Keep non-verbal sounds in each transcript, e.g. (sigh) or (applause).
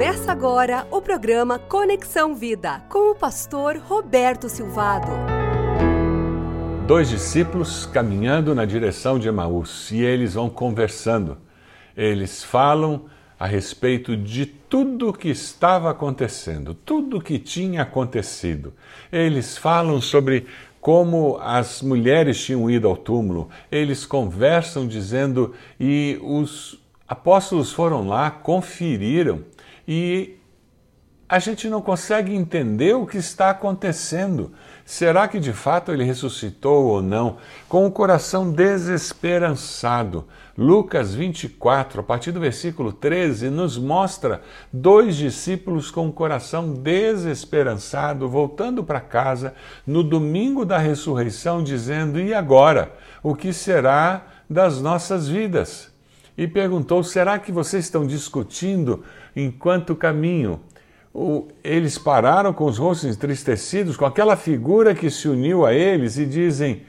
Começa agora o programa Conexão Vida com o pastor Roberto Silvado. Dois discípulos caminhando na direção de Emaús e eles vão conversando. Eles falam a respeito de tudo o que estava acontecendo, tudo o que tinha acontecido. Eles falam sobre como as mulheres tinham ido ao túmulo. Eles conversam dizendo e os apóstolos foram lá, conferiram e a gente não consegue entender o que está acontecendo. Será que de fato ele ressuscitou ou não? Com o coração desesperançado. Lucas 24, a partir do versículo 13, nos mostra dois discípulos com o coração desesperançado voltando para casa no domingo da ressurreição, dizendo: E agora? O que será das nossas vidas? E perguntou: Será que vocês estão discutindo enquanto caminho? eles pararam com os rostos entristecidos, com aquela figura que se uniu a eles e dizem: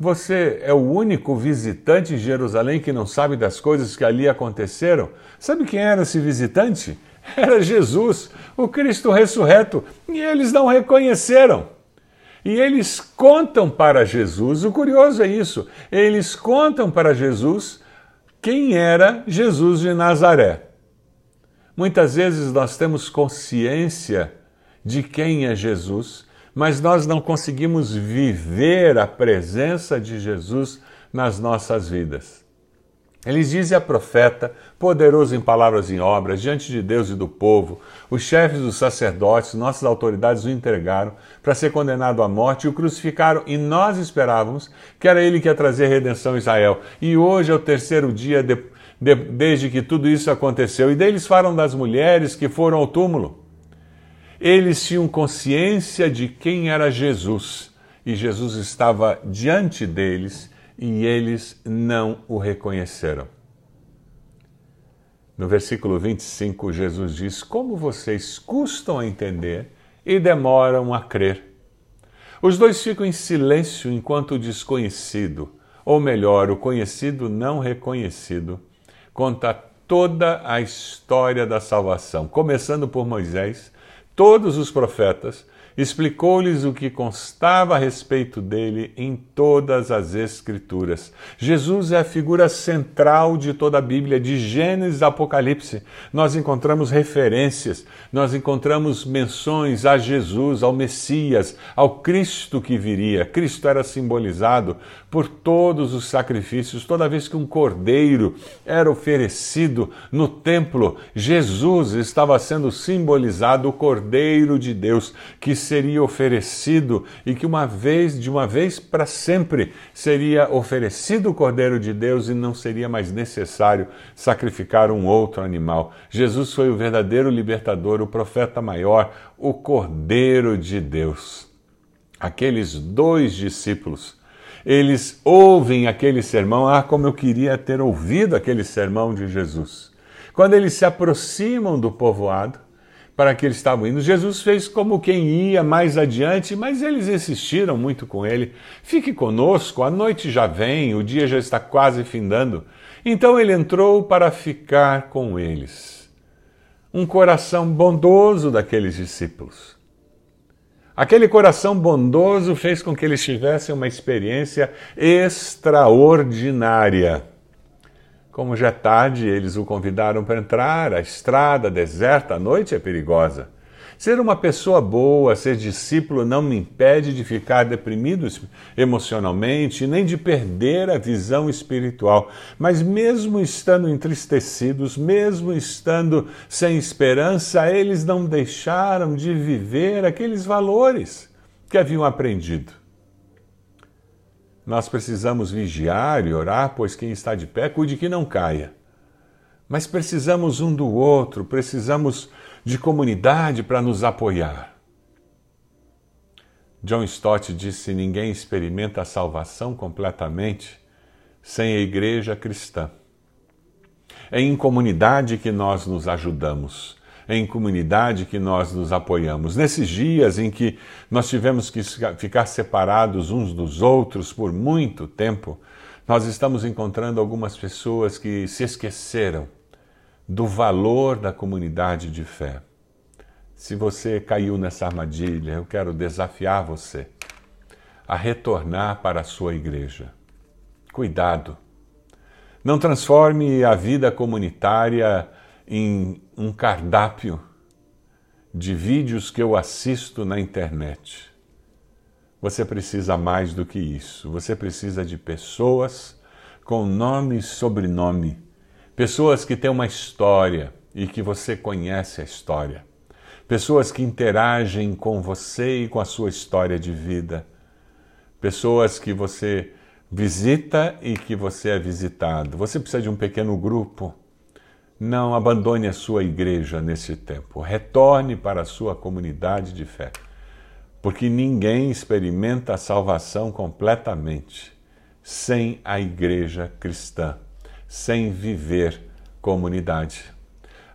Você é o único visitante em Jerusalém que não sabe das coisas que ali aconteceram? Sabe quem era esse visitante? (laughs) Era Jesus, o Cristo ressurreto, e eles não reconheceram. E eles contam para Jesus, o curioso é isso, eles contam para Jesus quem era Jesus de Nazaré. Muitas vezes nós temos consciência de quem é Jesus, mas nós não conseguimos viver a presença de Jesus nas nossas vidas. Eles dizem a profeta, poderoso em palavras e em obras, diante de Deus e do povo, os chefes dos sacerdotes, nossas autoridades o entregaram para ser condenado à morte e o crucificaram, e nós esperávamos que era ele que ia trazer redenção a Israel. E hoje é o terceiro dia depois de, desde que tudo isso aconteceu. E deles falam das mulheres que foram ao túmulo. Eles tinham consciência de quem era Jesus e Jesus estava diante deles e eles não o reconheceram. No versículo 25, Jesus diz: Como vocês custam a entender e demoram a crer. Os dois ficam em silêncio enquanto o desconhecido, ou melhor, o conhecido não reconhecido, conta toda a história da salvação, começando por Moisés, todos os profetas explicou-lhes o que constava a respeito dele em todas as Escrituras. Jesus é a figura central de toda a Bíblia, de Gênesis a Apocalipse. Nós encontramos referências, nós encontramos menções a Jesus, ao Messias, ao Cristo que viria. Cristo era simbolizado por todos os sacrifícios, toda vez que um cordeiro era oferecido no templo, Jesus estava sendo simbolizado, o cordeiro de Deus que seria oferecido e que uma vez, de uma vez para sempre, seria oferecido o Cordeiro de Deus e não seria mais necessário sacrificar um outro animal. Jesus foi o verdadeiro libertador, o profeta maior, o Cordeiro de Deus. Aqueles dois discípulos, eles ouvem aquele sermão, ah, como eu queria ter ouvido aquele sermão de Jesus. Quando eles se aproximam do povoado, para que eles estavam indo. Jesus fez como quem ia mais adiante, mas eles insistiram muito com ele. Fique conosco, a noite já vem, o dia já está quase findando. Então ele entrou para ficar com eles. Um coração bondoso daqueles discípulos. Aquele coração bondoso fez com que eles tivessem uma experiência extraordinária. Como já é tarde, eles o convidaram para entrar. A estrada deserta à noite é perigosa. Ser uma pessoa boa, ser discípulo, não me impede de ficar deprimido emocionalmente, nem de perder a visão espiritual. Mas, mesmo estando entristecidos, mesmo estando sem esperança, eles não deixaram de viver aqueles valores que haviam aprendido. Nós precisamos vigiar e orar, pois quem está de pé, cuide que não caia. Mas precisamos um do outro, precisamos de comunidade para nos apoiar. John Stott disse: ninguém experimenta a salvação completamente sem a igreja cristã. É em comunidade que nós nos ajudamos em comunidade que nós nos apoiamos. Nesses dias em que nós tivemos que ficar separados uns dos outros por muito tempo, nós estamos encontrando algumas pessoas que se esqueceram do valor da comunidade de fé. Se você caiu nessa armadilha, eu quero desafiar você a retornar para a sua igreja. Cuidado. Não transforme a vida comunitária em um cardápio de vídeos que eu assisto na internet. Você precisa mais do que isso. Você precisa de pessoas com nome e sobrenome. Pessoas que têm uma história e que você conhece a história. Pessoas que interagem com você e com a sua história de vida. Pessoas que você visita e que você é visitado. Você precisa de um pequeno grupo. Não abandone a sua igreja nesse tempo. Retorne para a sua comunidade de fé. Porque ninguém experimenta a salvação completamente sem a igreja cristã, sem viver comunidade.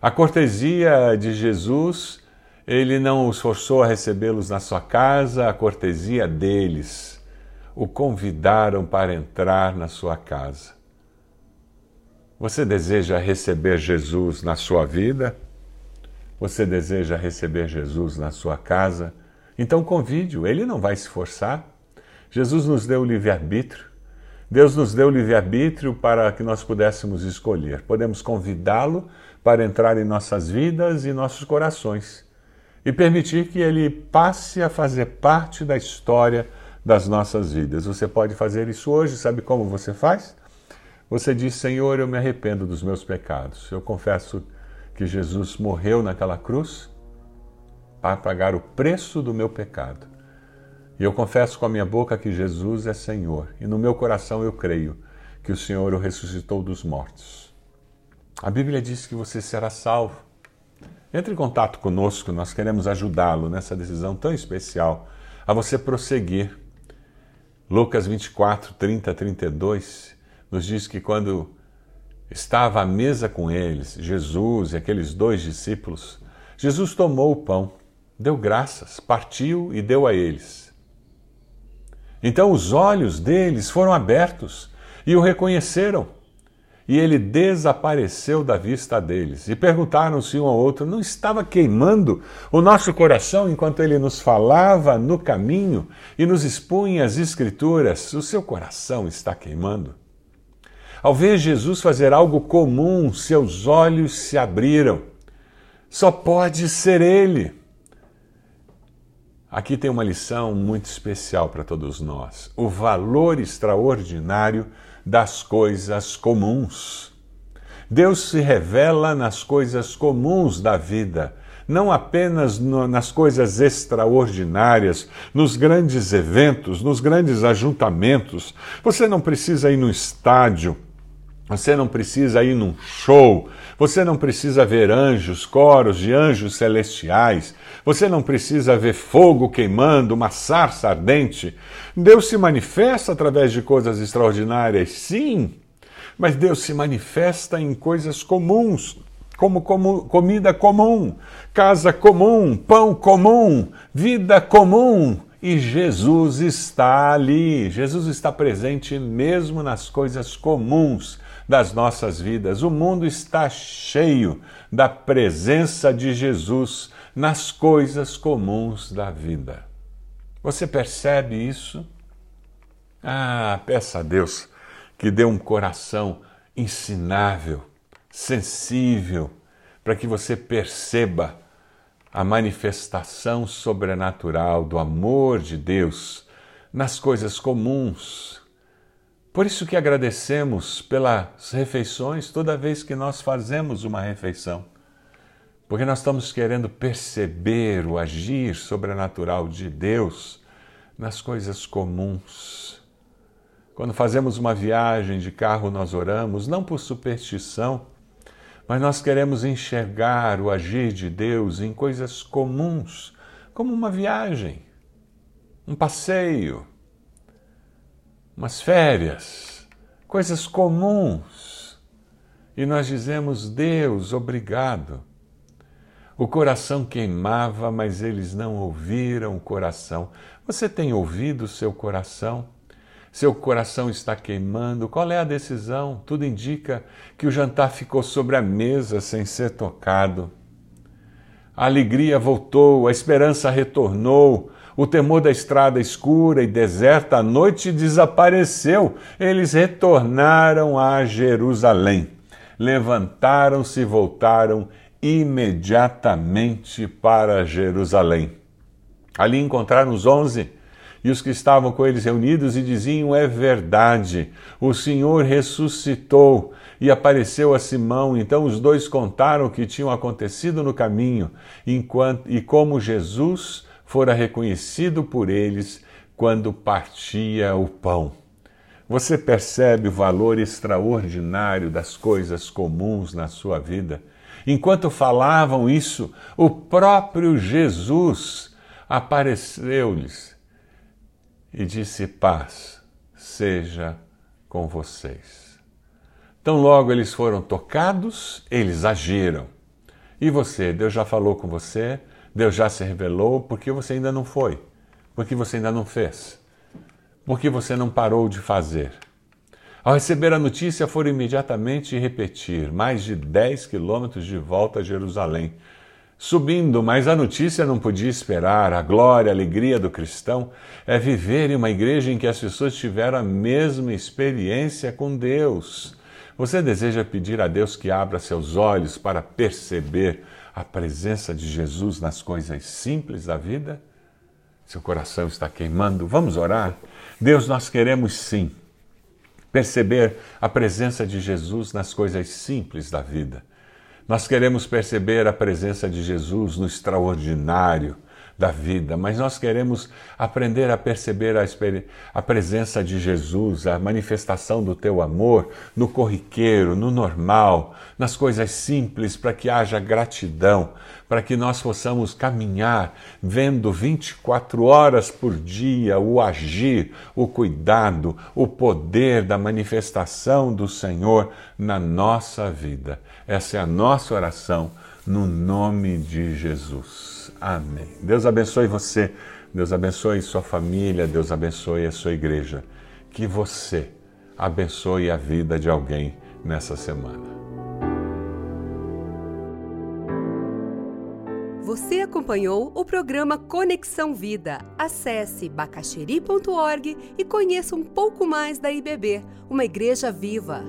A cortesia de Jesus, ele não os forçou a recebê-los na sua casa, a cortesia deles o convidaram para entrar na sua casa. Você deseja receber Jesus na sua vida? Você deseja receber Jesus na sua casa? Então convide-o, ele não vai se forçar. Jesus nos deu livre-arbítrio. Deus nos deu livre-arbítrio para que nós pudéssemos escolher. Podemos convidá-lo para entrar em nossas vidas e nossos corações e permitir que ele passe a fazer parte da história das nossas vidas. Você pode fazer isso hoje, sabe como você faz? Você diz: Senhor, eu me arrependo dos meus pecados. Eu confesso que Jesus morreu naquela cruz para pagar o preço do meu pecado. E eu confesso com a minha boca que Jesus é Senhor, e no meu coração eu creio que o Senhor o ressuscitou dos mortos. A Bíblia diz que você será salvo. Entre em contato conosco, nós queremos ajudá-lo nessa decisão tão especial, a você prosseguir. Lucas 24, 30, 32 nos diz que quando estava à mesa com eles, Jesus e aqueles dois discípulos, Jesus tomou o pão, deu graças, partiu e deu a eles. Então os olhos deles foram abertos e o reconheceram. E ele desapareceu da vista deles. E perguntaram-se um ao outro: não estava queimando o nosso coração enquanto ele nos falava no caminho e nos expunha as Escrituras? O seu coração está queimando? Ao ver Jesus fazer algo comum, seus olhos se abriram. Só pode ser Ele. Aqui tem uma lição muito especial para todos nós: o valor extraordinário das coisas comuns. Deus se revela nas coisas comuns da vida, não apenas no, nas coisas extraordinárias, nos grandes eventos, nos grandes ajuntamentos. Você não precisa ir no estádio você não precisa ir num show, você não precisa ver anjos, coros de anjos celestiais, você não precisa ver fogo queimando, uma sarça ardente. Deus se manifesta através de coisas extraordinárias, sim, mas Deus se manifesta em coisas comuns, como, como comida comum, casa comum, pão comum, vida comum. E Jesus está ali, Jesus está presente mesmo nas coisas comuns das nossas vidas. O mundo está cheio da presença de Jesus nas coisas comuns da vida. Você percebe isso? Ah, peça a Deus que dê um coração ensinável, sensível, para que você perceba a manifestação sobrenatural do amor de Deus nas coisas comuns por isso que agradecemos pelas refeições toda vez que nós fazemos uma refeição. Porque nós estamos querendo perceber o agir sobrenatural de Deus nas coisas comuns. Quando fazemos uma viagem de carro, nós oramos, não por superstição, mas nós queremos enxergar o agir de Deus em coisas comuns, como uma viagem, um passeio, umas férias, coisas comuns. E nós dizemos: Deus, obrigado. O coração queimava, mas eles não ouviram o coração. Você tem ouvido o seu coração? Seu coração está queimando. Qual é a decisão? Tudo indica que o jantar ficou sobre a mesa sem ser tocado. A alegria voltou, a esperança retornou, o temor da estrada escura e deserta à noite desapareceu. Eles retornaram a Jerusalém. Levantaram-se e voltaram imediatamente para Jerusalém. Ali encontraram os onze e os que estavam com eles reunidos e diziam: É verdade, o Senhor ressuscitou e apareceu a Simão. Então os dois contaram o que tinham acontecido no caminho enquanto, e como Jesus fora reconhecido por eles quando partia o pão. Você percebe o valor extraordinário das coisas comuns na sua vida? Enquanto falavam isso, o próprio Jesus apareceu-lhes e disse: Paz seja com vocês. Tão logo eles foram tocados, eles agiram. E você, Deus já falou com você, Deus já se revelou, porque você ainda não foi, porque você ainda não fez, porque você não parou de fazer. Ao receber a notícia, foram imediatamente repetir, mais de 10 quilômetros de volta a Jerusalém, subindo, mas a notícia não podia esperar. A glória, a alegria do cristão é viver em uma igreja em que as pessoas tiveram a mesma experiência com Deus. Você deseja pedir a Deus que abra seus olhos para perceber a presença de Jesus nas coisas simples da vida? Seu coração está queimando? Vamos orar? Deus, nós queremos sim perceber a presença de Jesus nas coisas simples da vida. Nós queremos perceber a presença de Jesus no extraordinário da vida, mas nós queremos aprender a perceber a, a, presença de Jesus, a manifestação do teu amor no corriqueiro, no normal, nas coisas simples, para que haja gratidão, para que nós possamos caminhar vendo 24 horas por dia o agir, o cuidado, o poder da manifestação do Senhor na nossa vida. Essa é a nossa oração no nome de Jesus. Amém. Deus abençoe você, Deus abençoe sua família, Deus abençoe a sua igreja. Que você abençoe a vida de alguém nessa semana. Você acompanhou o programa Conexão Vida. Acesse bacacheri.org e conheça um pouco mais da IBB, uma igreja viva.